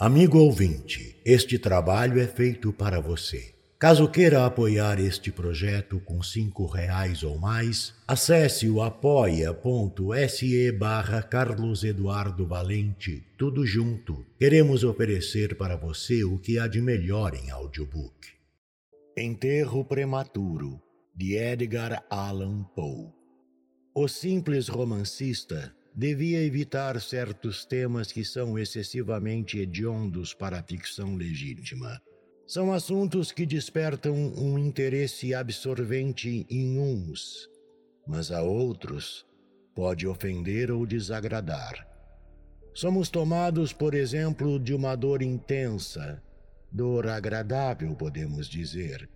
Amigo ouvinte, este trabalho é feito para você. Caso queira apoiar este projeto com cinco reais ou mais, acesse o apoia.se barra Carlos Eduardo Valente, tudo junto. Queremos oferecer para você o que há de melhor em audiobook. Enterro Prematuro, de Edgar Allan Poe. O simples romancista devia evitar certos temas que são excessivamente hediondos para a ficção legítima são assuntos que despertam um interesse absorvente em uns, mas a outros pode ofender ou desagradar. Somos tomados, por exemplo, de uma dor intensa, dor agradável, podemos dizer,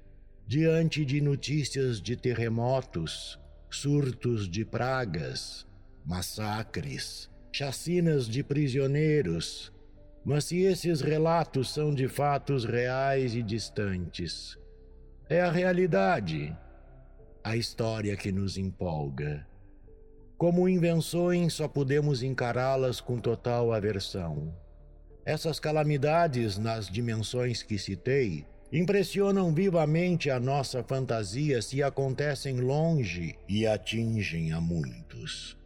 diante de notícias de terremotos, surtos de pragas, massacres, chacinas de prisioneiros, mas se esses relatos são de fatos reais e distantes, é a realidade, a história que nos empolga. Como invenções, só podemos encará-las com total aversão. Essas calamidades, nas dimensões que citei, impressionam vivamente a nossa fantasia se acontecem longe e atingem a muitos.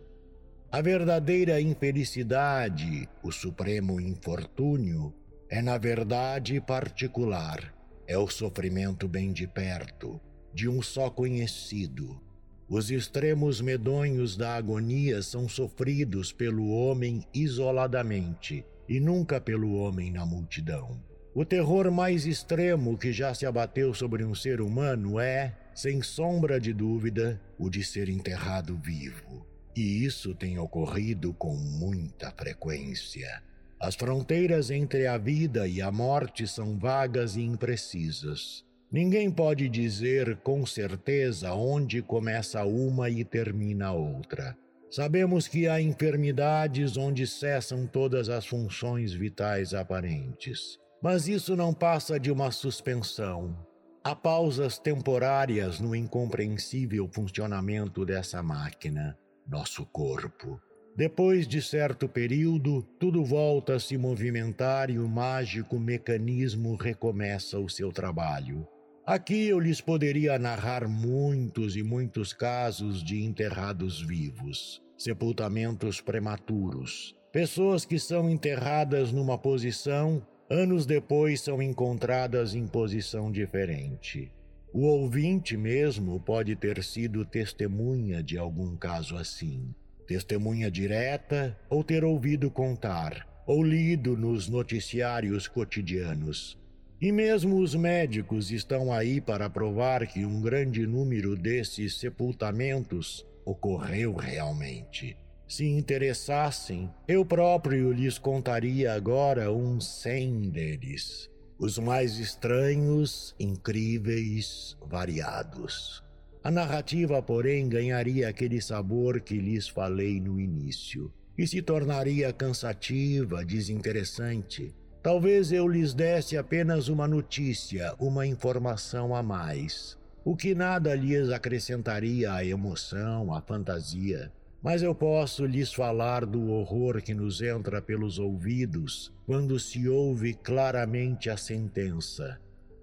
A verdadeira infelicidade, o supremo infortúnio, é na verdade particular, é o sofrimento bem de perto, de um só conhecido. Os extremos medonhos da agonia são sofridos pelo homem isoladamente e nunca pelo homem na multidão. O terror mais extremo que já se abateu sobre um ser humano é, sem sombra de dúvida, o de ser enterrado vivo. E isso tem ocorrido com muita frequência. As fronteiras entre a vida e a morte são vagas e imprecisas. Ninguém pode dizer com certeza onde começa uma e termina a outra. Sabemos que há enfermidades onde cessam todas as funções vitais aparentes. Mas isso não passa de uma suspensão. Há pausas temporárias no incompreensível funcionamento dessa máquina nosso corpo. Depois de certo período, tudo volta a se movimentar e o mágico mecanismo recomeça o seu trabalho. Aqui eu lhes poderia narrar muitos e muitos casos de enterrados vivos, sepultamentos prematuros, pessoas que são enterradas numa posição, anos depois são encontradas em posição diferente. O ouvinte mesmo pode ter sido testemunha de algum caso assim, testemunha direta ou ter ouvido contar, ou lido nos noticiários cotidianos. E mesmo os médicos estão aí para provar que um grande número desses sepultamentos ocorreu realmente. Se interessassem, eu próprio lhes contaria agora uns cem deles os mais estranhos, incríveis, variados. A narrativa, porém, ganharia aquele sabor que lhes falei no início e se tornaria cansativa, desinteressante. Talvez eu lhes desse apenas uma notícia, uma informação a mais, o que nada lhes acrescentaria à emoção, à fantasia. Mas eu posso lhes falar do horror que nos entra pelos ouvidos quando se ouve claramente a sentença: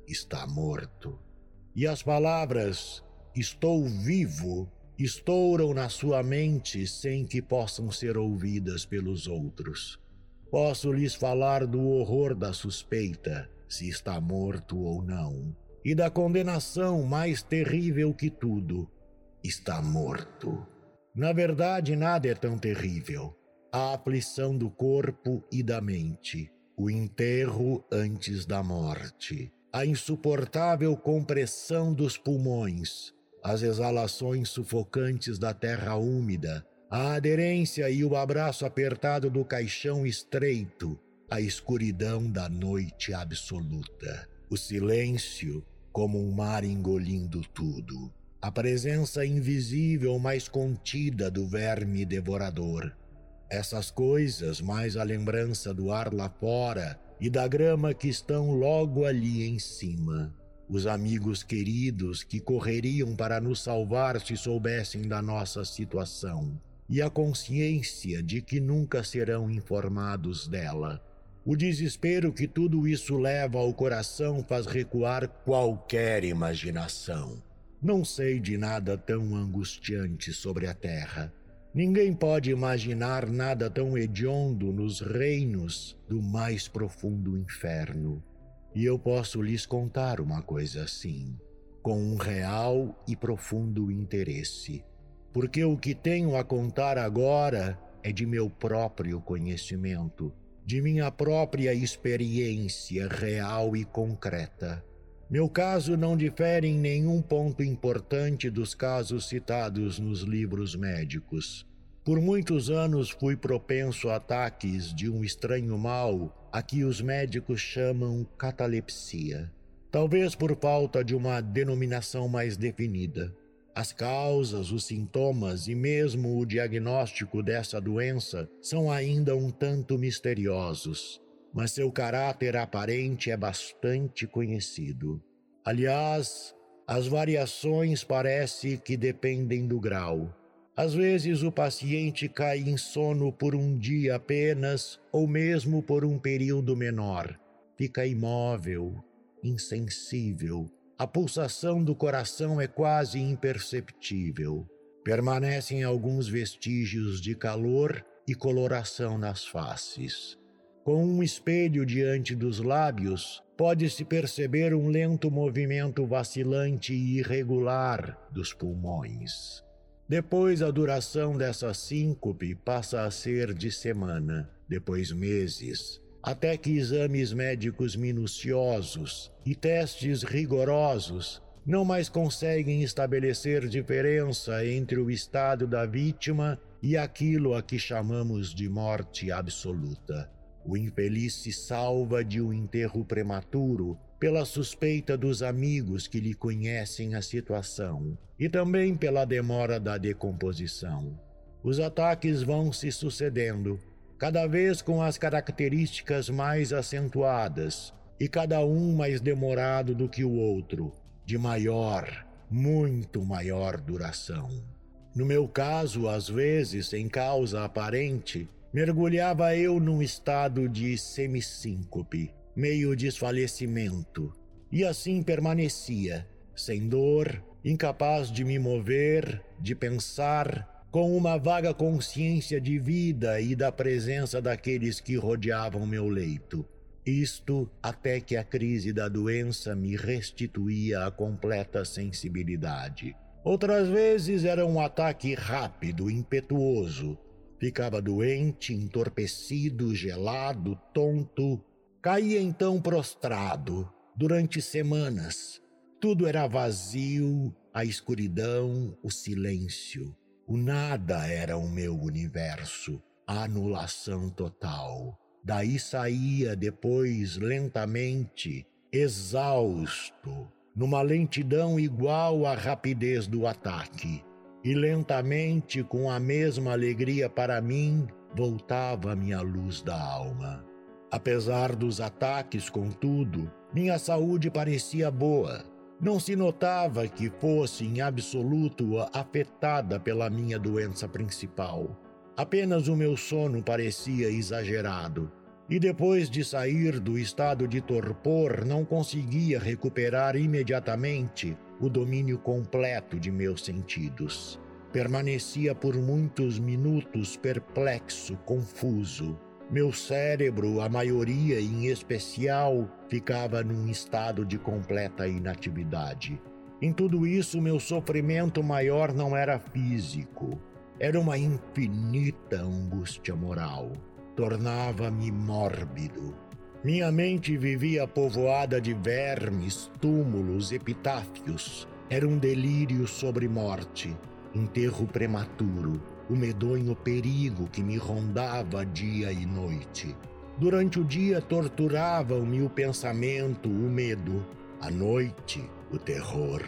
está morto. E as palavras estou vivo estouram na sua mente sem que possam ser ouvidas pelos outros. Posso lhes falar do horror da suspeita, se está morto ou não, e da condenação mais terrível que tudo: está morto. Na verdade, nada é tão terrível. A aflição do corpo e da mente, o enterro antes da morte, a insuportável compressão dos pulmões, as exalações sufocantes da terra úmida, a aderência e o abraço apertado do caixão estreito, a escuridão da noite absoluta, o silêncio como um mar engolindo tudo a presença invisível mais contida do verme devorador. Essas coisas, mais a lembrança do ar lá fora e da grama que estão logo ali em cima. Os amigos queridos que correriam para nos salvar se soubessem da nossa situação, e a consciência de que nunca serão informados dela. O desespero que tudo isso leva ao coração faz recuar qualquer imaginação. Não sei de nada tão angustiante sobre a terra. Ninguém pode imaginar nada tão hediondo nos reinos do mais profundo inferno. E eu posso lhes contar uma coisa assim, com um real e profundo interesse. Porque o que tenho a contar agora é de meu próprio conhecimento de minha própria experiência real e concreta. Meu caso não difere em nenhum ponto importante dos casos citados nos livros médicos. Por muitos anos fui propenso a ataques de um estranho mal a que os médicos chamam catalepsia. Talvez por falta de uma denominação mais definida. As causas, os sintomas e mesmo o diagnóstico dessa doença são ainda um tanto misteriosos, mas seu caráter aparente é bastante conhecido. Aliás, as variações parece que dependem do grau. Às vezes o paciente cai em sono por um dia apenas ou mesmo por um período menor. Fica imóvel, insensível, a pulsação do coração é quase imperceptível. Permanecem alguns vestígios de calor e coloração nas faces. Com um espelho diante dos lábios, pode-se perceber um lento movimento vacilante e irregular dos pulmões. Depois, a duração dessa síncope passa a ser de semana, depois meses, até que exames médicos minuciosos e testes rigorosos não mais conseguem estabelecer diferença entre o estado da vítima e aquilo a que chamamos de morte absoluta. O infeliz se salva de um enterro prematuro pela suspeita dos amigos que lhe conhecem a situação e também pela demora da decomposição. Os ataques vão se sucedendo cada vez com as características mais acentuadas e cada um mais demorado do que o outro, de maior, muito maior duração. No meu caso, às vezes, sem causa aparente, mergulhava eu num estado de semissíncope, meio desfalecimento, e assim permanecia, sem dor, incapaz de me mover, de pensar, com uma vaga consciência de vida e da presença daqueles que rodeavam meu leito. Isto até que a crise da doença me restituía a completa sensibilidade. Outras vezes era um ataque rápido, impetuoso. Ficava doente, entorpecido, gelado, tonto. Caía então prostrado, durante semanas. Tudo era vazio, a escuridão, o silêncio. O nada era o meu universo, anulação total. Daí saía depois lentamente, exausto, numa lentidão igual à rapidez do ataque. E lentamente, com a mesma alegria para mim, voltava a minha luz da alma. Apesar dos ataques, contudo, minha saúde parecia boa não se notava que fosse em absoluto afetada pela minha doença principal. Apenas o meu sono parecia exagerado, e depois de sair do estado de torpor, não conseguia recuperar imediatamente o domínio completo de meus sentidos. Permanecia por muitos minutos perplexo, confuso, meu cérebro, a maioria em especial, ficava num estado de completa inatividade. Em tudo isso, meu sofrimento maior não era físico, era uma infinita angústia moral. Tornava-me mórbido. Minha mente vivia povoada de vermes, túmulos, epitáfios. Era um delírio sobre morte, enterro prematuro o medonho perigo que me rondava dia e noite. Durante o dia torturavam-me o pensamento, o medo. À noite, o terror.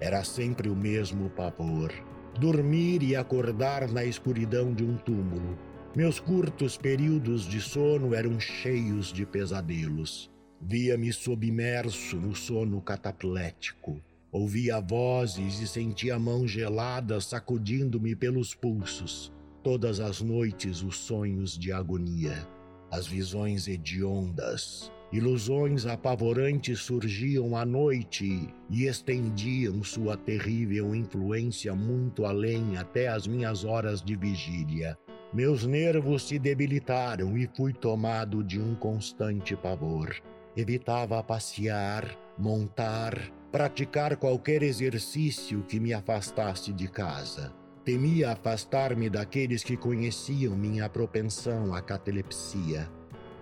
Era sempre o mesmo pavor. Dormir e acordar na escuridão de um túmulo. Meus curtos períodos de sono eram cheios de pesadelos. Via-me submerso no sono cataplético. Ouvia vozes e sentia a mão gelada sacudindo-me pelos pulsos. Todas as noites os sonhos de agonia. As visões hediondas, ilusões apavorantes surgiam à noite e estendiam sua terrível influência muito além até as minhas horas de vigília. Meus nervos se debilitaram e fui tomado de um constante pavor. Evitava passear, montar, praticar qualquer exercício que me afastasse de casa. Temia afastar-me daqueles que conheciam minha propensão à catalepsia.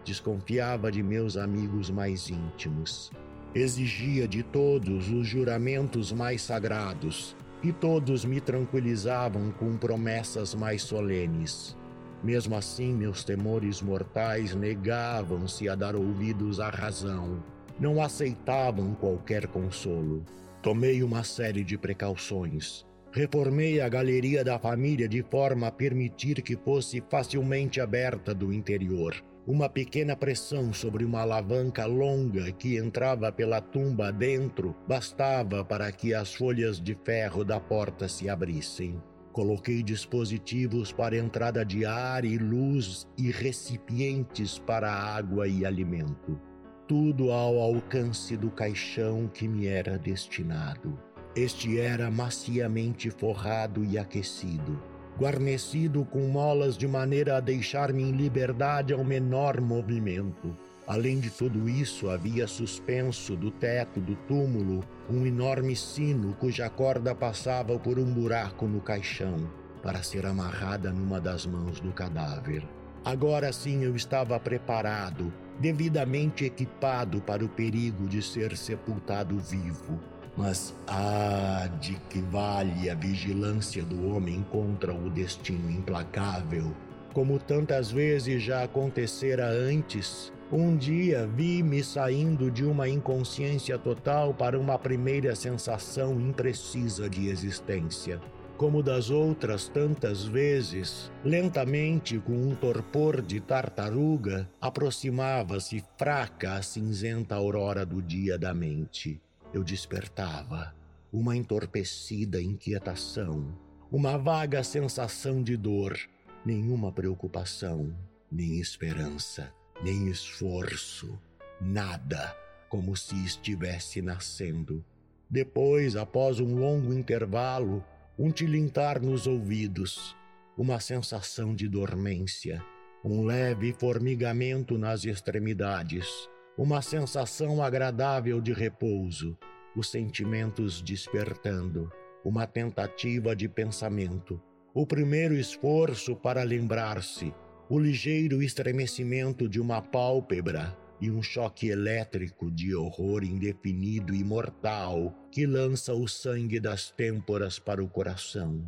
Desconfiava de meus amigos mais íntimos. Exigia de todos os juramentos mais sagrados, e todos me tranquilizavam com promessas mais solenes. Mesmo assim, meus temores mortais negavam-se a dar ouvidos à razão. Não aceitavam qualquer consolo. Tomei uma série de precauções Reformei a galeria da família de forma a permitir que fosse facilmente aberta do interior. Uma pequena pressão sobre uma alavanca longa que entrava pela tumba dentro bastava para que as folhas de ferro da porta se abrissem. Coloquei dispositivos para entrada de ar e luz e recipientes para água e alimento. Tudo ao alcance do caixão que me era destinado. Este era maciamente forrado e aquecido, guarnecido com molas de maneira a deixar-me em liberdade ao menor movimento. Além de tudo isso, havia suspenso do teto do túmulo um enorme sino cuja corda passava por um buraco no caixão para ser amarrada numa das mãos do cadáver. Agora sim eu estava preparado, devidamente equipado para o perigo de ser sepultado vivo. Mas ah, de que vale a vigilância do homem contra o destino implacável? Como tantas vezes já acontecera antes, um dia vi-me saindo de uma inconsciência total para uma primeira sensação imprecisa de existência. Como das outras tantas vezes, lentamente, com um torpor de tartaruga, aproximava-se fraca a cinzenta aurora do dia da mente eu despertava uma entorpecida inquietação, uma vaga sensação de dor, nenhuma preocupação, nem esperança, nem esforço, nada, como se estivesse nascendo. Depois, após um longo intervalo, um tilintar nos ouvidos, uma sensação de dormência, um leve formigamento nas extremidades uma sensação agradável de repouso, os sentimentos despertando, uma tentativa de pensamento, o primeiro esforço para lembrar-se, o ligeiro estremecimento de uma pálpebra e um choque elétrico de horror indefinido e mortal que lança o sangue das têmporas para o coração.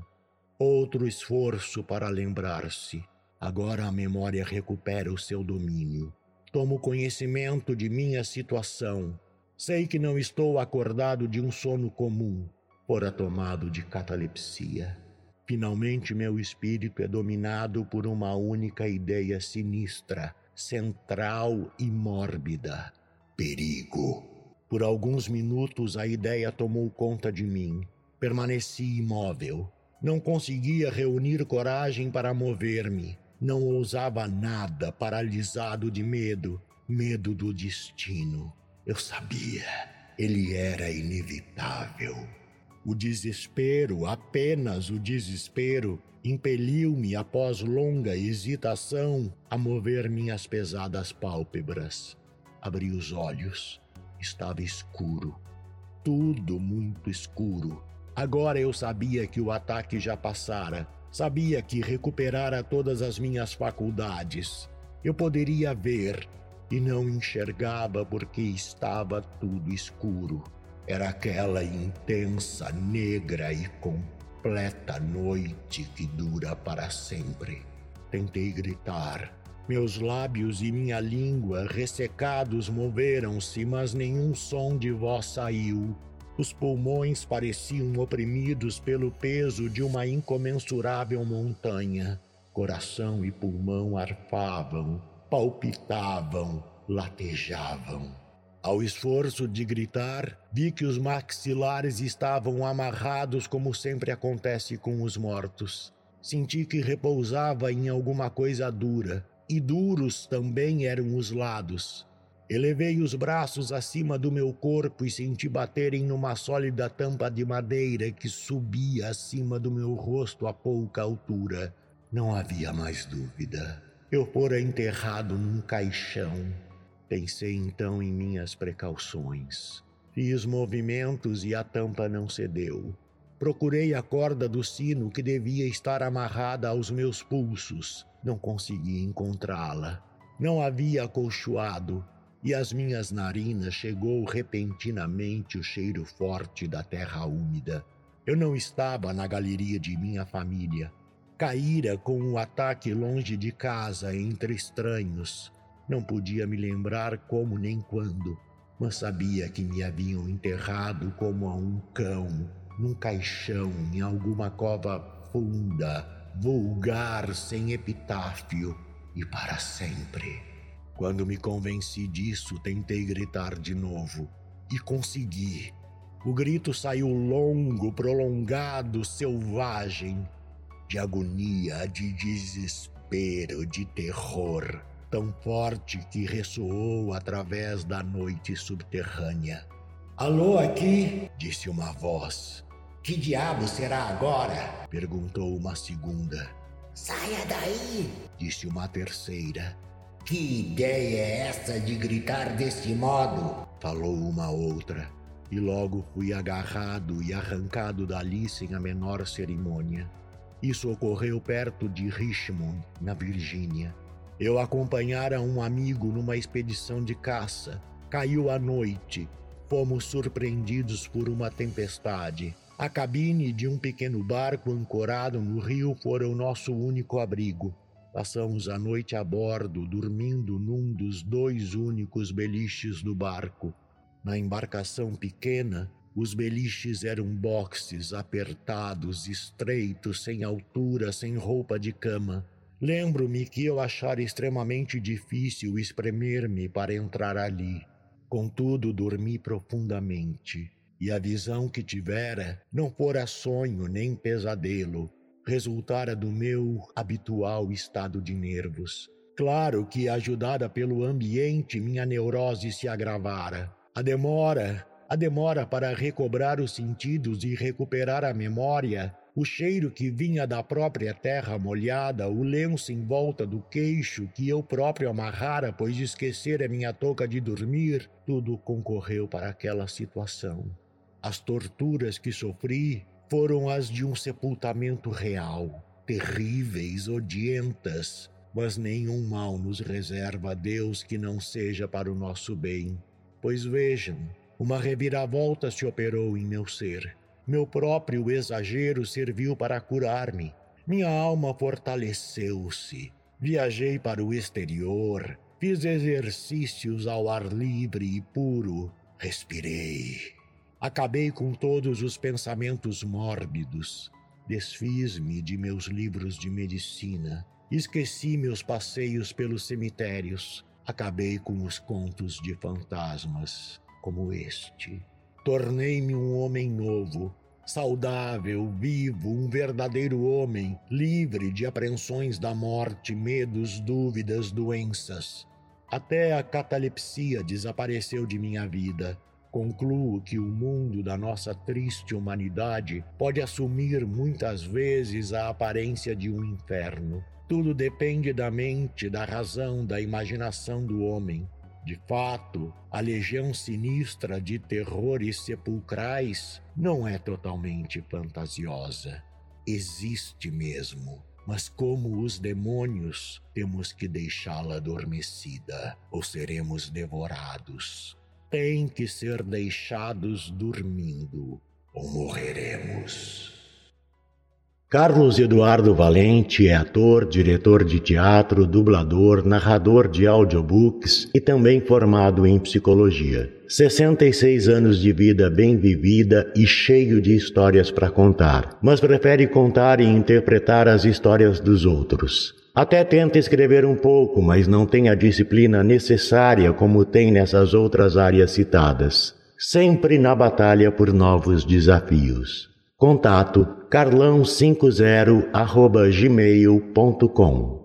Outro esforço para lembrar-se. Agora a memória recupera o seu domínio. Tomo conhecimento de minha situação. Sei que não estou acordado de um sono comum, fora tomado de catalepsia. Finalmente, meu espírito é dominado por uma única ideia sinistra, central e mórbida: perigo. Por alguns minutos, a ideia tomou conta de mim. Permaneci imóvel. Não conseguia reunir coragem para mover-me. Não ousava nada, paralisado de medo, medo do destino. Eu sabia, ele era inevitável. O desespero, apenas o desespero, impeliu-me após longa hesitação a mover minhas pesadas pálpebras. Abri os olhos. Estava escuro. Tudo muito escuro. Agora eu sabia que o ataque já passara Sabia que recuperara todas as minhas faculdades. Eu poderia ver e não enxergava porque estava tudo escuro. Era aquela intensa, negra e completa noite que dura para sempre. Tentei gritar. Meus lábios e minha língua ressecados moveram-se, mas nenhum som de voz saiu. Os pulmões pareciam oprimidos pelo peso de uma incomensurável montanha. Coração e pulmão arfavam, palpitavam, latejavam. Ao esforço de gritar, vi que os maxilares estavam amarrados como sempre acontece com os mortos. Senti que repousava em alguma coisa dura, e duros também eram os lados. Elevei os braços acima do meu corpo e senti baterem numa sólida tampa de madeira que subia acima do meu rosto a pouca altura. Não havia mais dúvida. Eu fora enterrado num caixão. Pensei então em minhas precauções. Fiz movimentos e a tampa não cedeu. Procurei a corda do sino que devia estar amarrada aos meus pulsos. Não consegui encontrá-la. Não havia acolchoado e às minhas narinas chegou repentinamente o cheiro forte da terra úmida. Eu não estava na galeria de minha família. Caíra com um ataque longe de casa, entre estranhos. Não podia me lembrar como nem quando, mas sabia que me haviam enterrado como a um cão, num caixão, em alguma cova funda, vulgar, sem epitáfio e para sempre. Quando me convenci disso, tentei gritar de novo e consegui. O grito saiu longo, prolongado, selvagem, de agonia, de desespero, de terror, tão forte que ressoou através da noite subterrânea. Alô, aqui? disse uma voz. Que diabo será agora? perguntou uma segunda. Saia daí! disse uma terceira. Que ideia é essa de gritar desse modo? Falou uma outra. E logo fui agarrado e arrancado dali sem a menor cerimônia. Isso ocorreu perto de Richmond, na Virgínia. Eu acompanhara um amigo numa expedição de caça. Caiu a noite. Fomos surpreendidos por uma tempestade. A cabine de um pequeno barco ancorado no rio fora o nosso único abrigo. Passamos a noite a bordo, dormindo num dos dois únicos beliches do barco. Na embarcação pequena, os beliches eram boxes apertados, estreitos, sem altura, sem roupa de cama. Lembro-me que eu achara extremamente difícil espremer-me para entrar ali. Contudo, dormi profundamente, e a visão que tivera não fora sonho nem pesadelo, resultara do meu habitual estado de nervos. Claro que, ajudada pelo ambiente, minha neurose se agravara. A demora, a demora para recobrar os sentidos e recuperar a memória, o cheiro que vinha da própria terra molhada, o lenço em volta do queixo que eu próprio amarrara, pois esquecera minha touca de dormir, tudo concorreu para aquela situação. As torturas que sofri foram as de um sepultamento real, terríveis, odientas, mas nenhum mal nos reserva a Deus que não seja para o nosso bem. Pois vejam, uma reviravolta se operou em meu ser. Meu próprio exagero serviu para curar-me. Minha alma fortaleceu-se. Viajei para o exterior, fiz exercícios ao ar livre e puro, respirei Acabei com todos os pensamentos mórbidos. Desfiz-me de meus livros de medicina. Esqueci meus passeios pelos cemitérios. Acabei com os contos de fantasmas, como este. Tornei-me um homem novo, saudável, vivo, um verdadeiro homem, livre de apreensões da morte, medos, dúvidas, doenças. Até a catalepsia desapareceu de minha vida Concluo que o mundo da nossa triste humanidade pode assumir muitas vezes a aparência de um inferno. Tudo depende da mente, da razão, da imaginação do homem. De fato, a legião sinistra de terrores sepulcrais não é totalmente fantasiosa. Existe mesmo. Mas, como os demônios, temos que deixá-la adormecida ou seremos devorados têm que ser deixados dormindo ou morreremos. Carlos Eduardo Valente é ator, diretor de teatro, dublador, narrador de audiobooks e também formado em psicologia. 66 anos de vida bem vivida e cheio de histórias para contar, mas prefere contar e interpretar as histórias dos outros. Até tenta escrever um pouco, mas não tem a disciplina necessária como tem nessas outras áreas citadas. Sempre na batalha por novos desafios. Contato carlão50 gmail.com